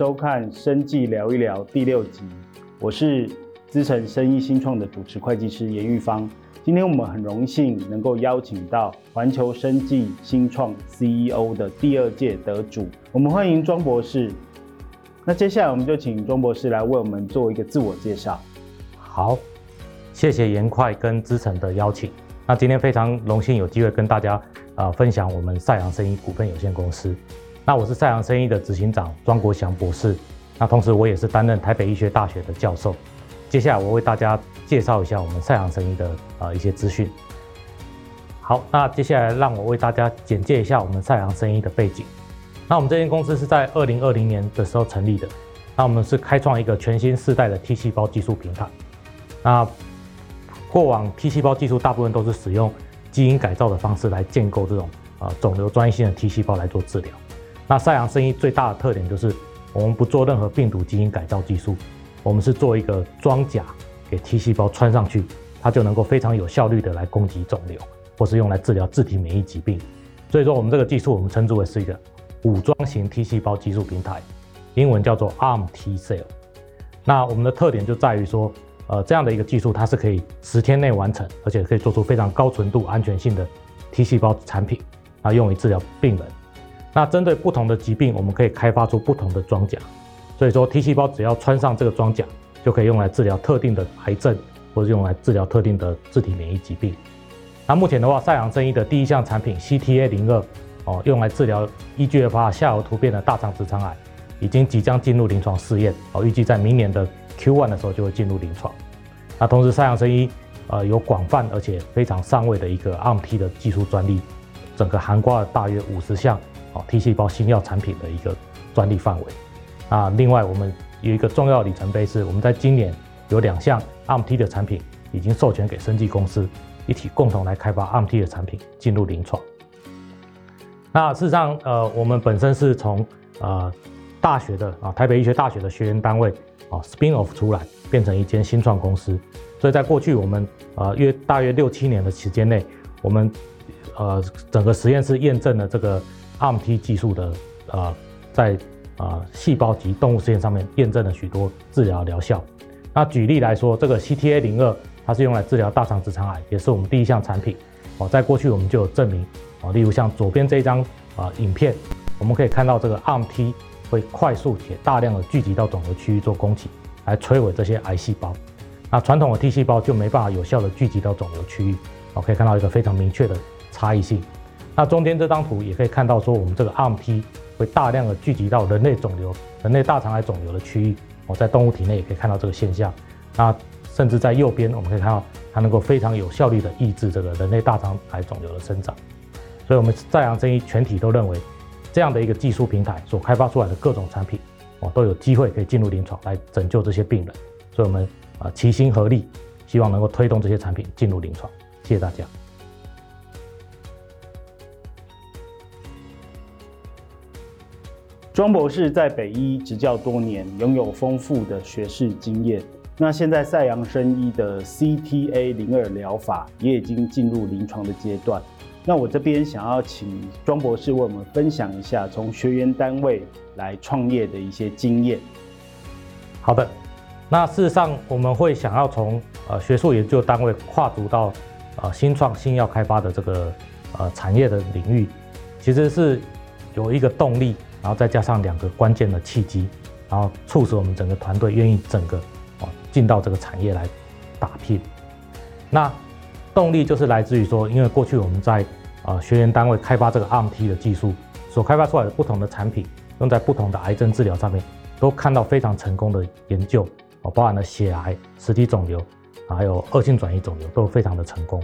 收看《生技聊一聊》第六集，我是资诚生意新创的主持会计师严玉芳。今天我们很荣幸能够邀请到环球生技新创 CEO 的第二届得主，我们欢迎庄博士。那接下来我们就请庄博士来为我们做一个自我介绍。好，谢谢严会跟资诚的邀请。那今天非常荣幸有机会跟大家啊、分享我们赛扬生意股份有限公司。那我是赛扬生医的执行长庄国祥博士。那同时我也是担任台北医学大学的教授。接下来我为大家介绍一下我们赛扬生医的啊、呃、一些资讯。好，那接下来让我为大家简介一下我们赛扬生医的背景。那我们这间公司是在二零二零年的时候成立的。那我们是开创一个全新世代的 T 细胞技术平台。那过往 T 细胞技术大部分都是使用基因改造的方式来建构这种呃肿瘤专一性的 T 细胞来做治疗。那赛扬生医最大的特点就是我们不做任何病毒基因改造技术，我们是做一个装甲给 T 细胞穿上去，它就能够非常有效率的来攻击肿瘤，或是用来治疗自体免疫疾病。所以说我们这个技术我们称之为是一个武装型 T 细胞技术平台，英文叫做 ARM T Cell。那我们的特点就在于说。呃，这样的一个技术，它是可以十天内完成，而且可以做出非常高纯度、安全性的 T 细胞产品，啊，用于治疗病人。那针对不同的疾病，我们可以开发出不同的装甲。所以说，T 细胞只要穿上这个装甲，就可以用来治疗特定的癌症，或者用来治疗特定的自体免疫疾病。那目前的话，赛扬生医的第一项产品 CTA 零二，哦，用来治疗 EGFR 下游突变的大肠直肠癌，已经即将进入临床试验，哦，预计在明年的。Q1 的时候就会进入临床。那同时，赛扬生医呃有广泛而且非常上位的一个 rmt 的技术专利，整个涵盖了大约五十项哦 T 细胞新药产品的一个专利范围。啊，另外我们有一个重要里程碑是，我们在今年有两项 MT 的产品已经授权给生技公司一起共同来开发 MT 的产品进入临床。那事实上，呃，我们本身是从呃大学的啊台北医学大学的学员单位。啊，spin off 出来变成一间新创公司，所以在过去我们呃约大约六七年的时间内，我们呃整个实验室验证了这个 RMT 技术的呃在呃细胞及动物实验上面验证了许多治疗疗效。那举例来说，这个 CTA 零二它是用来治疗大肠直肠癌，也是我们第一项产品。哦，在过去我们就有证明，哦，例如像左边这一张啊影片，我们可以看到这个 RMT。会快速且大量的聚集到肿瘤区域做攻击，来摧毁这些癌细胞。那传统的 T 细胞就没办法有效的聚集到肿瘤区域。哦，可以看到一个非常明确的差异性。那中间这张图也可以看到说，我们这个 RMP 会大量的聚集到人类肿瘤、人类大肠癌肿瘤的区域。哦，在动物体内也可以看到这个现象。那甚至在右边，我们可以看到它能够非常有效率的抑制这个人类大肠癌肿瘤的生长。所以，我们赛扬生医全体都认为。这样的一个技术平台所开发出来的各种产品，哦，都有机会可以进入临床来拯救这些病人，所以我们啊齐心合力，希望能够推动这些产品进入临床。谢谢大家。庄博士在北医执教多年，拥有丰富的学识经验。那现在赛扬生医的 CTA 零二疗法也已经进入临床的阶段。那我这边想要请庄博士为我们分享一下从学员单位来创业的一些经验。好的，那事实上我们会想要从呃学术研究单位跨足到呃新创新药开发的这个呃产业的领域，其实是有一个动力，然后再加上两个关键的契机，然后促使我们整个团队愿意整个哦进到这个产业来打拼。那动力就是来自于说，因为过去我们在呃学员单位开发这个 RMT 的技术，所开发出来的不同的产品，用在不同的癌症治疗上面，都看到非常成功的研究哦，包含了血癌、实体肿瘤，还有恶性转移肿瘤，都非常的成功。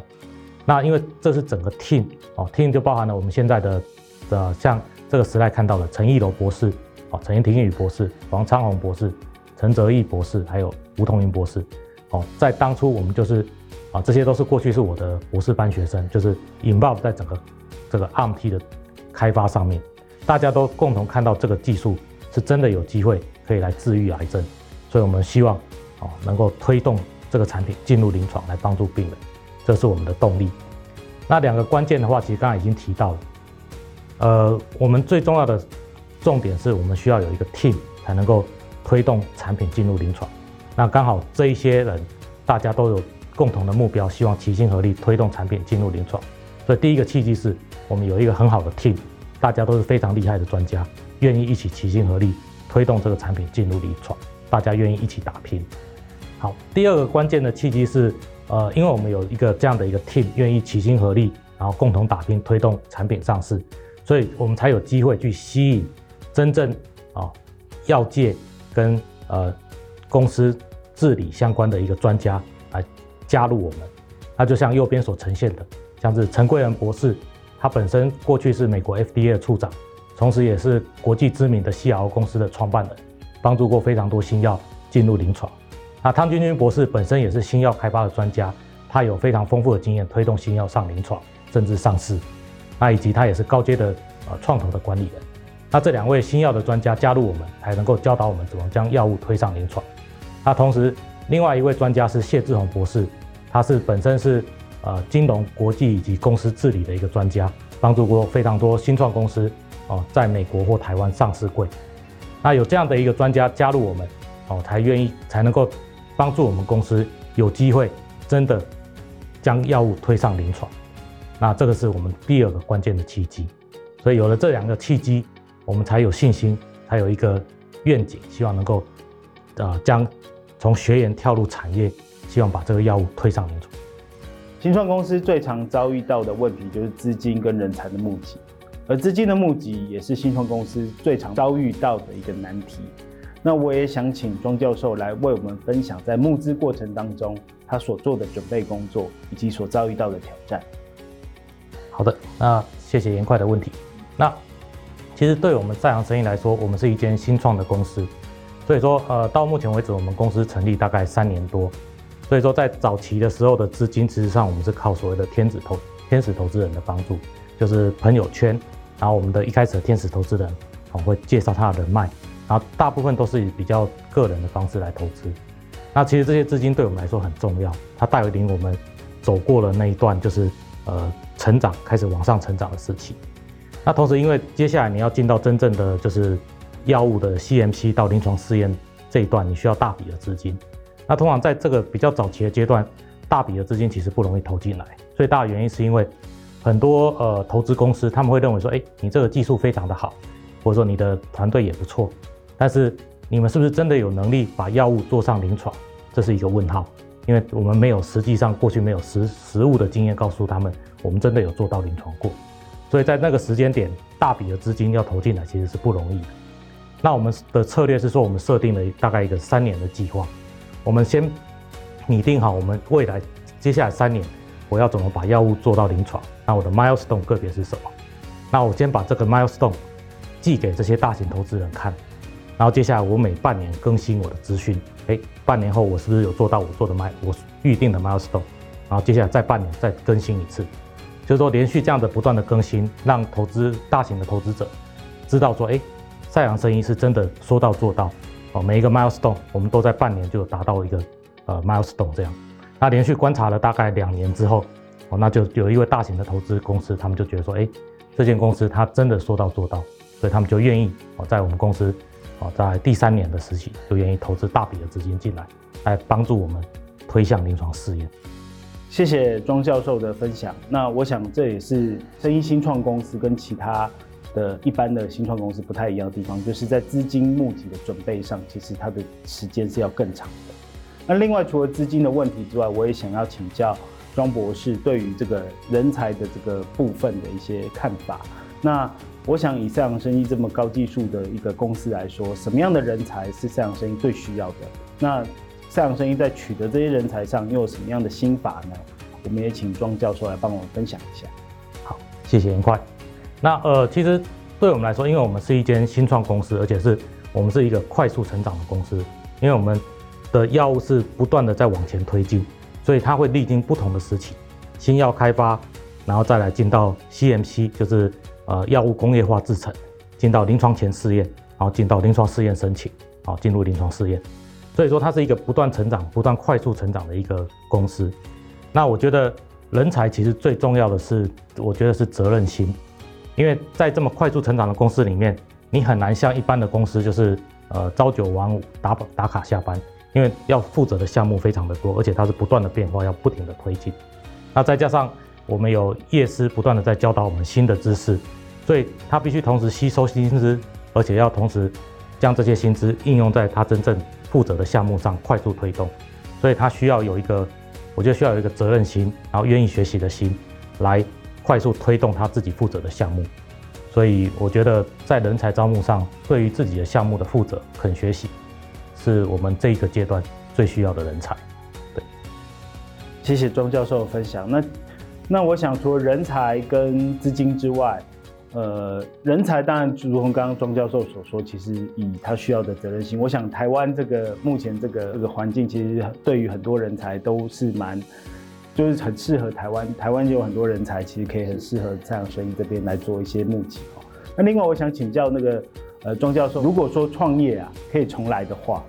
那因为这是整个 team 哦，team 就包含了我们现在的的像这个时代看到的陈义楼博士哦，陈廷宇博士、王昌宏博士、陈泽义博士，还有吴同云博士哦，在当初我们就是。啊，这些都是过去是我的博士班学生，就是 involve 在整个这个 ARMT 的开发上面，大家都共同看到这个技术是真的有机会可以来治愈癌症，所以我们希望啊能够推动这个产品进入临床来帮助病人，这是我们的动力。那两个关键的话，其实刚才已经提到了，呃，我们最重要的重点是我们需要有一个 team 才能够推动产品进入临床。那刚好这一些人，大家都有共同的目标，希望齐心合力推动产品进入临床。所以第一个契机是我们有一个很好的 team，大家都是非常厉害的专家，愿意一起齐心合力推动这个产品进入临床，大家愿意一起打拼。好，第二个关键的契机是，呃，因为我们有一个这样的一个 team，愿意齐心合力，然后共同打拼推动产品上市，所以我们才有机会去吸引真正啊药界跟呃公司治理相关的一个专家来加入我们。那就像右边所呈现的。像是陈贵仁博士，他本身过去是美国 FDA 的处长，同时也是国际知名的 CRO 公司的创办人，帮助过非常多新药进入临床。那汤君君博士本身也是新药开发的专家，他有非常丰富的经验推动新药上临床甚至上市。那以及他也是高阶的呃创投的管理人。那这两位新药的专家加入我们，才能够教导我们怎么将药物推上临床。那同时另外一位专家是谢志宏博士，他是本身是。呃，金融、国际以及公司治理的一个专家，帮助过非常多新创公司哦，在美国或台湾上市柜。那有这样的一个专家加入我们哦，才愿意才能够帮助我们公司有机会真的将药物推上临床。那这个是我们第二个关键的契机。所以有了这两个契机，我们才有信心，才有一个愿景，希望能够呃将从学研跳入产业，希望把这个药物推上临床。新创公司最常遭遇到的问题就是资金跟人才的募集，而资金的募集也是新创公司最常遭遇到的一个难题。那我也想请庄教授来为我们分享在募资过程当中他所做的准备工作以及所遭遇到的挑战。好的，那谢谢严快的问题。那其实对我们在行生意来说，我们是一间新创的公司，所以说呃到目前为止，我们公司成立大概三年多。所以说，在早期的时候的资金，其实上我们是靠所谓的天使投天使投资人的帮助，就是朋友圈，然后我们的一开始的天使投资人，哦会介绍他的人脉，然后大部分都是以比较个人的方式来投资。那其实这些资金对我们来说很重要，它带领我们走过了那一段就是呃成长开始往上成长的时期。那同时，因为接下来你要进到真正的就是药物的 CMC 到临床试验这一段，你需要大笔的资金。那通常在这个比较早期的阶段，大笔的资金其实不容易投进来。最大的原因是因为很多呃投资公司他们会认为说，哎，你这个技术非常的好，或者说你的团队也不错，但是你们是不是真的有能力把药物做上临床？这是一个问号，因为我们没有实际上过去没有实实物的经验告诉他们，我们真的有做到临床过。所以在那个时间点，大笔的资金要投进来其实是不容易的。那我们的策略是说，我们设定了大概一个三年的计划。我们先拟定好我们未来接下来三年我要怎么把药物做到临床，那我的 milestone 个别是什么？那我先把这个 milestone 寄给这些大型投资人看，然后接下来我每半年更新我的资讯，诶，半年后我是不是有做到我做的 mil 我预定的 milestone？然后接下来再半年再更新一次，就是说连续这样的不断的更新，让投资大型的投资者知道说，诶，赛扬生医是真的说到做到哦。每一个 milestone，我们都在半年就达到一个呃 milestone 这样。那连续观察了大概两年之后，哦，那就有一位大型的投资公司，他们就觉得说，哎，这间公司它真的说到做到，所以他们就愿意哦，在我们公司哦，在第三年的时期就愿意投资大笔的资金进来，来帮助我们推向临床试验。谢谢庄教授的分享。那我想这也是生医新创公司跟其他。的一般的新创公司不太一样的地方，就是在资金募集的准备上，其实它的时间是要更长的。那另外，除了资金的问题之外，我也想要请教庄博士对于这个人才的这个部分的一些看法。那我想以赛扬生意这么高技术的一个公司来说，什么样的人才是赛扬生意最需要的？那赛扬生医在取得这些人才上又有什么样的心法呢？我们也请庄教授来帮我们分享一下。好，谢谢颜快。那呃，其实对我们来说，因为我们是一间新创公司，而且是我们是一个快速成长的公司，因为我们的药物是不断的在往前推进，所以它会历经不同的时期，新药开发，然后再来进到 CMC，就是呃药物工业化制程，进到临床前试验，然后进到临床试验申请，好进入临床试验，所以说它是一个不断成长、不断快速成长的一个公司。那我觉得人才其实最重要的是，我觉得是责任心。因为在这么快速成长的公司里面，你很难像一般的公司，就是呃朝九晚五打打卡下班，因为要负责的项目非常的多，而且它是不断的变化，要不停的推进。那再加上我们有业师不断的在教导我们新的知识，所以他必须同时吸收新知，而且要同时将这些新知应用在他真正负责的项目上，快速推动。所以他需要有一个，我觉得需要有一个责任心，然后愿意学习的心，来快速推动他自己负责的项目。所以我觉得在人才招募上，对于自己的项目的负责、肯学习，是我们这一个阶段最需要的人才。对，谢谢庄教授的分享。那那我想，除了人才跟资金之外，呃，人才当然如同刚刚庄教授所说，其实以他需要的责任心，我想台湾这个目前这个这个环境，其实对于很多人才都是蛮。就是很适合台湾，台湾就有很多人才，其实可以很适合赛扬生医这边来做一些募集哦。那另外，我想请教那个呃庄教授，如果说创业啊可以重来的话，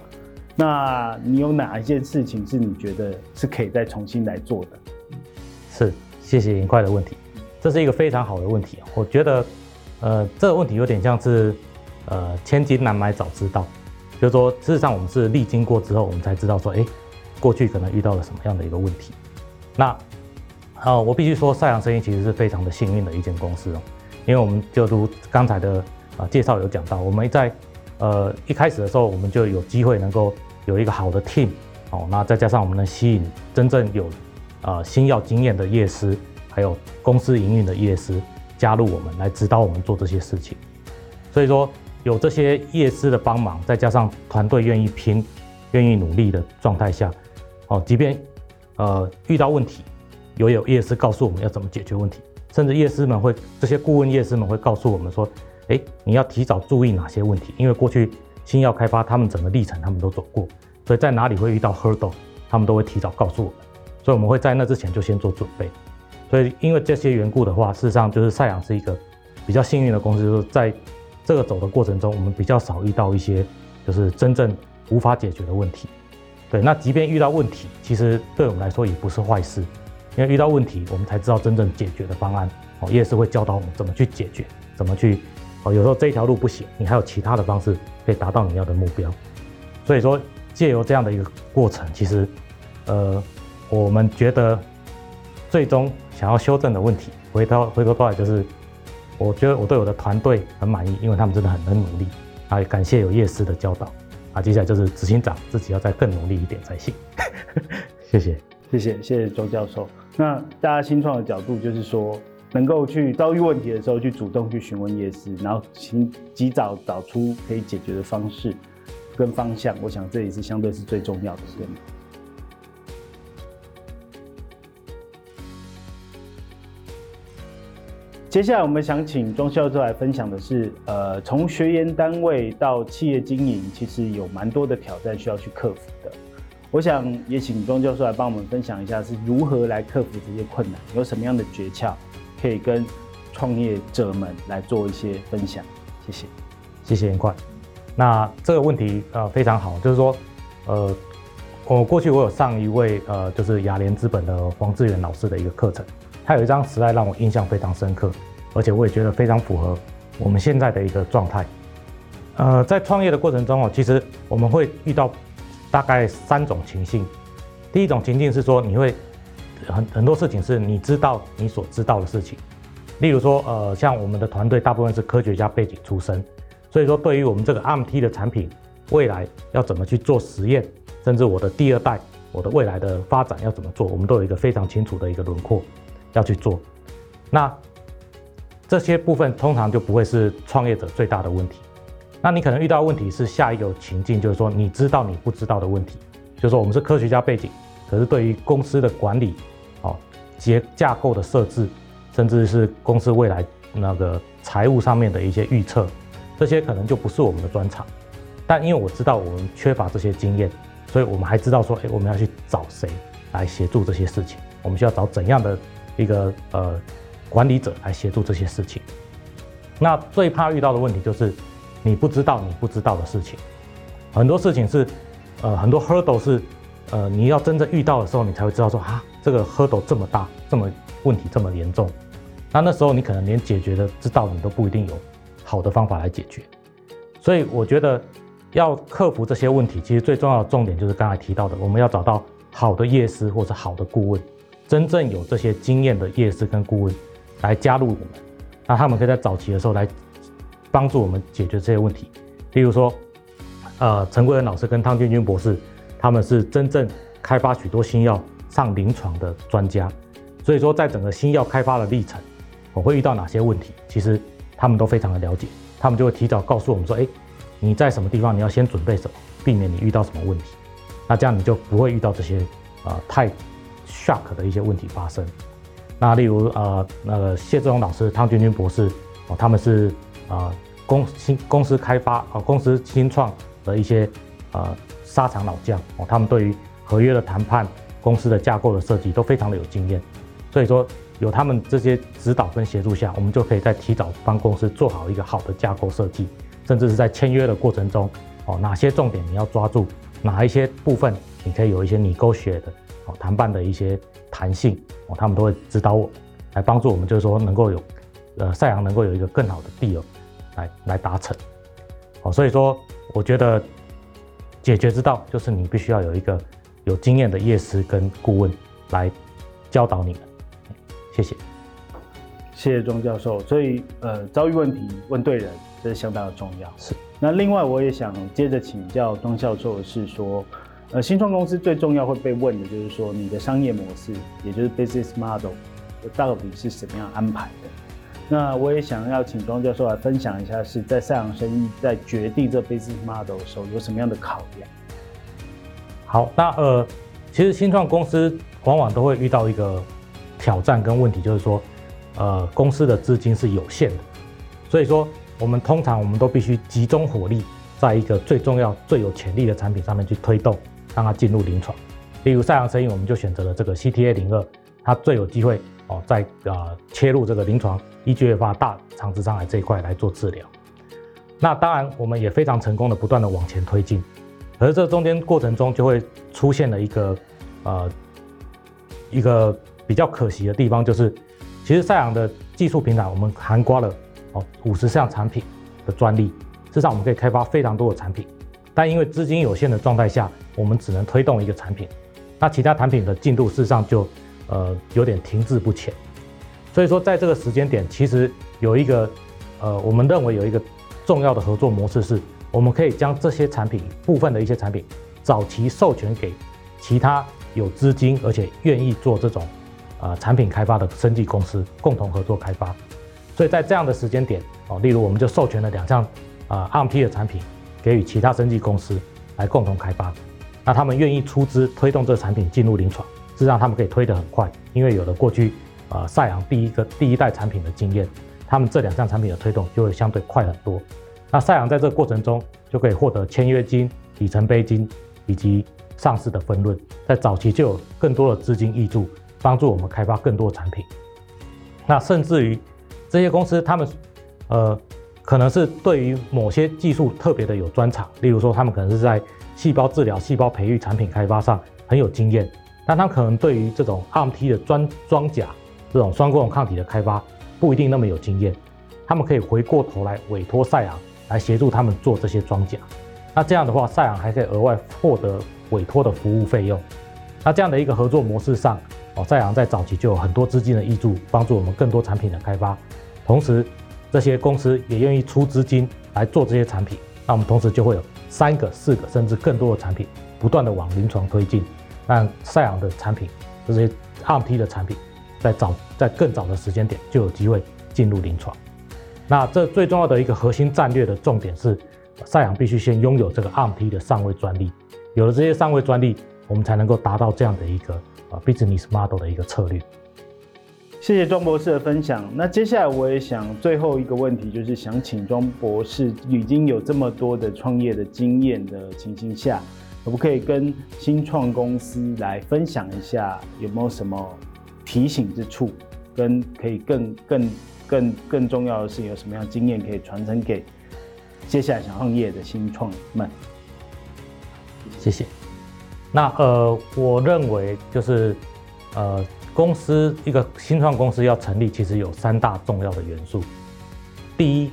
那你有哪一件事情是你觉得是可以再重新来做的？是，谢谢颜块的问题，这是一个非常好的问题。我觉得，呃，这个问题有点像是呃千金难买早知道，就是说，事实上我们是历经过之后，我们才知道说，哎，过去可能遇到了什么样的一个问题。那，呃，我必须说，赛扬生意其实是非常的幸运的一间公司哦，因为我们就如刚才的呃介绍有讲到，我们在呃一开始的时候，我们就有机会能够有一个好的 team 哦，那再加上我们能吸引真正有呃新药经验的业师，还有公司营运的业师加入我们来指导我们做这些事情，所以说有这些业师的帮忙，再加上团队愿意拼、愿意努力的状态下，哦，即便呃，遇到问题，有有业师告诉我们要怎么解决问题，甚至业师们会这些顾问业师们会告诉我们说，哎，你要提早注意哪些问题，因为过去新药开发他们整个历程他们都走过，所以在哪里会遇到 hurdle，他们都会提早告诉我们，所以我们会在那之前就先做准备。所以因为这些缘故的话，事实上就是赛扬是一个比较幸运的公司，就是在这个走的过程中，我们比较少遇到一些就是真正无法解决的问题。对，那即便遇到问题，其实对我们来说也不是坏事，因为遇到问题，我们才知道真正解决的方案。哦，业是会教导我们怎么去解决，怎么去，哦，有时候这一条路不行，你还有其他的方式可以达到你要的目标。所以说，借由这样的一个过程，其实，呃，我们觉得最终想要修正的问题，回到回头过来就是，我觉得我对我的团队很满意，因为他们真的很能努力，啊，感谢有叶师的教导。啊，接下来就是执行长自己要再更努力一点才行。谢谢，谢谢，谢谢周教授。那大家新创的角度就是说，能够去遭遇问题的时候，去主动去询问叶师，然后请及早找出可以解决的方式跟方向。我想这也是相对是最重要的，对吗？接下来我们想请庄教授来分享的是，呃，从学研单位到企业经营，其实有蛮多的挑战需要去克服的。我想也请庄教授来帮我们分享一下，是如何来克服这些困难，有什么样的诀窍可以跟创业者们来做一些分享。谢谢，谢谢颜块。那这个问题呃非常好，就是说，呃，我过去我有上一位呃就是雅联资本的黄志远老师的一个课程。他有一张 slide 让我印象非常深刻，而且我也觉得非常符合我们现在的一个状态。呃，在创业的过程中哦，其实我们会遇到大概三种情境。第一种情境是说，你会很很多事情是你知道你所知道的事情，例如说，呃，像我们的团队大部分是科学家背景出身，所以说对于我们这个 M T 的产品未来要怎么去做实验，甚至我的第二代，我的未来的发展要怎么做，我们都有一个非常清楚的一个轮廓。要去做，那这些部分通常就不会是创业者最大的问题。那你可能遇到问题是下一个情境，就是说你知道你不知道的问题，就是说我们是科学家背景，可是对于公司的管理、哦结架构的设置，甚至是公司未来那个财务上面的一些预测，这些可能就不是我们的专长。但因为我知道我们缺乏这些经验，所以我们还知道说，哎，我们要去找谁来协助这些事情？我们需要找怎样的？一个呃管理者来协助这些事情，那最怕遇到的问题就是你不知道你不知道的事情，很多事情是呃很多 hurdle 是呃你要真正遇到的时候，你才会知道说啊这个 hurdle 这么大，这么问题这么严重，那那时候你可能连解决的之道你都不一定有好的方法来解决，所以我觉得要克服这些问题，其实最重要的重点就是刚才提到的，我们要找到好的业师或者好的顾问，真正有这些经验的业师跟顾问来加入我们，那他们可以在早期的时候来帮助我们解决这些问题。例如说，呃，陈贵仁老师跟汤俊军博士，他们是真正开发许多新药上临床的专家，所以说在整个新药开发的历程，我会遇到哪些问题，其实他们都非常的了解，他们就会提早告诉我们说，哎。你在什么地方？你要先准备什么，避免你遇到什么问题。那这样你就不会遇到这些呃太 shock 的一些问题发生。那例如呃那个谢志宏老师、汤君君博士哦，他们是呃公新公司开发哦公司新创的一些呃沙场老将哦，他们对于合约的谈判、公司的架构的设计都非常的有经验。所以说有他们这些指导跟协助下，我们就可以在提早帮公司做好一个好的架构设计。甚至是在签约的过程中，哦，哪些重点你要抓住，哪一些部分你可以有一些你勾血的哦谈判的一些弹性哦，他们都会指导我，来帮助我们，就是说能够有，呃，赛扬能够有一个更好的 deal 来来达成，哦，所以说我觉得解决之道就是你必须要有一个有经验的业师跟顾问来教导你们，谢谢，谢谢庄教授。所以呃，遭遇问题问对人。这是相当的重要。是。那另外，我也想接着请教庄教授的是说，呃，新创公司最重要会被问的就是说，你的商业模式，也就是 business model，到底是什么样安排的？那我也想要请庄教授来分享一下，是在赛扬生意在决定这 business model 的时候有什么样的考量？好，那呃，其实新创公司往往都会遇到一个挑战跟问题，就是说，呃，公司的资金是有限的，所以说。我们通常我们都必须集中火力，在一个最重要、最有潜力的产品上面去推动，让它进入临床。例如赛扬生医，我们就选择了这个 CTA 零二，它最有机会哦，在呃切入这个临床 EGFR 大肠直肠癌这一块来做治疗。那当然，我们也非常成功的不断的往前推进，可是这中间过程中就会出现了一个呃一个比较可惜的地方，就是其实赛扬的技术平台我们涵盖了哦。五十项产品的专利，事实上我们可以开发非常多的产品，但因为资金有限的状态下，我们只能推动一个产品，那其他产品的进度事实上就呃有点停滞不前。所以说，在这个时间点，其实有一个呃，我们认为有一个重要的合作模式是，我们可以将这些产品部分的一些产品早期授权给其他有资金而且愿意做这种呃产品开发的生技公司共同合作开发。所以在这样的时间点哦，例如我们就授权了两项啊 RMP 的产品，给予其他生技公司来共同开发，那他们愿意出资推动这个产品进入临床，是让他们可以推得很快，因为有了过去呃赛扬第一个第一代产品的经验，他们这两项产品的推动就会相对快很多。那赛扬在这个过程中就可以获得签约金、里程碑金以及上市的分润，在早期就有更多的资金挹注，帮助我们开发更多产品，那甚至于。这些公司，他们，呃，可能是对于某些技术特别的有专长，例如说，他们可能是在细胞治疗、细胞培育产品开发上很有经验，但他可能对于这种 RMT 的装装甲、这种双共抗体的开发不一定那么有经验。他们可以回过头来委托赛昂来协助他们做这些装甲。那这样的话，赛昂还可以额外获得委托的服务费用。那这样的一个合作模式上，哦，赛昂在早期就有很多资金的挹注，帮助我们更多产品的开发。同时，这些公司也愿意出资金来做这些产品，那我们同时就会有三个、四个甚至更多的产品不断的往临床推进，让赛昂的产品这些 RMT 的产品在早在更早的时间点就有机会进入临床。那这最重要的一个核心战略的重点是，赛昂必须先拥有这个 RMT 的上位专利，有了这些上位专利，我们才能够达到这样的一个呃 business model 的一个策略。谢谢庄博士的分享。那接下来我也想最后一个问题，就是想请庄博士已经有这么多的创业的经验的情形下，可不可以跟新创公司来分享一下，有没有什么提醒之处，跟可以更更更更重要的是，有什么样经验可以传承给接下来想创业的新创们？谢谢。那呃，我认为就是呃。公司一个新创公司要成立，其实有三大重要的元素：第一，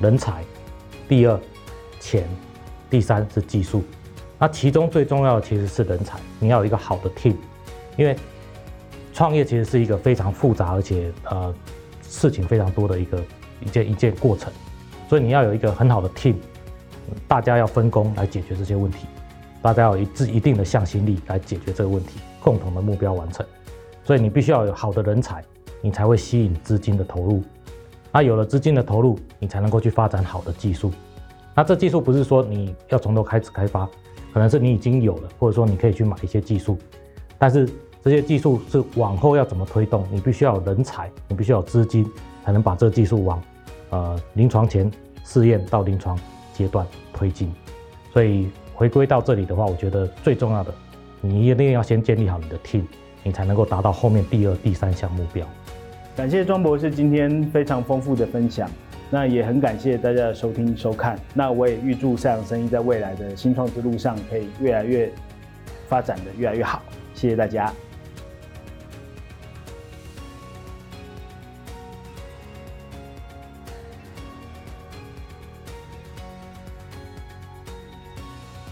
人才；第二，钱；第三是技术。那其中最重要的其实是人才，你要有一个好的 team，因为创业其实是一个非常复杂而且呃事情非常多的一个一件一件过程，所以你要有一个很好的 team，大家要分工来解决这些问题，大家要一致一定的向心力来解决这个问题，共同的目标完成。所以你必须要有好的人才，你才会吸引资金的投入。那有了资金的投入，你才能够去发展好的技术。那这技术不是说你要从头开始开发，可能是你已经有了，或者说你可以去买一些技术。但是这些技术是往后要怎么推动，你必须要有人才，你必须要有资金，才能把这个技术往呃临床前试验到临床阶段推进。所以回归到这里的话，我觉得最重要的，你一定要先建立好你的 team，你才能够达到后面第二、第三项目标。感谢庄博士今天非常丰富的分享，那也很感谢大家的收听收看。那我也预祝赛扬生意在未来的新创之路上可以越来越发展的越来越好。谢谢大家。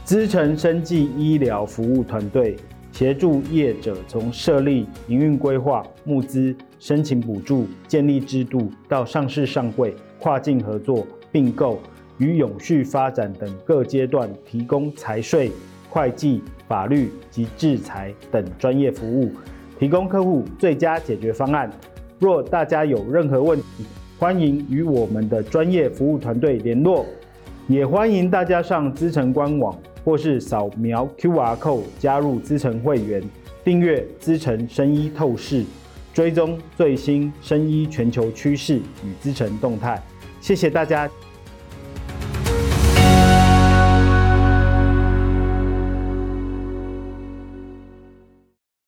资诚生技医疗服务团队。协助业者从设立、营运规划、募资、申请补助、建立制度到上市上柜、跨境合作、并购与永续发展等各阶段，提供财税、会计、法律及制裁等专业服务，提供客户最佳解决方案。若大家有任何问题，欢迎与我们的专业服务团队联络，也欢迎大家上资诚官网。或是扫描 QR Code 加入资诚会员，订阅资诚生医透视，追踪最新生医全球趋势与资诚动态。谢谢大家。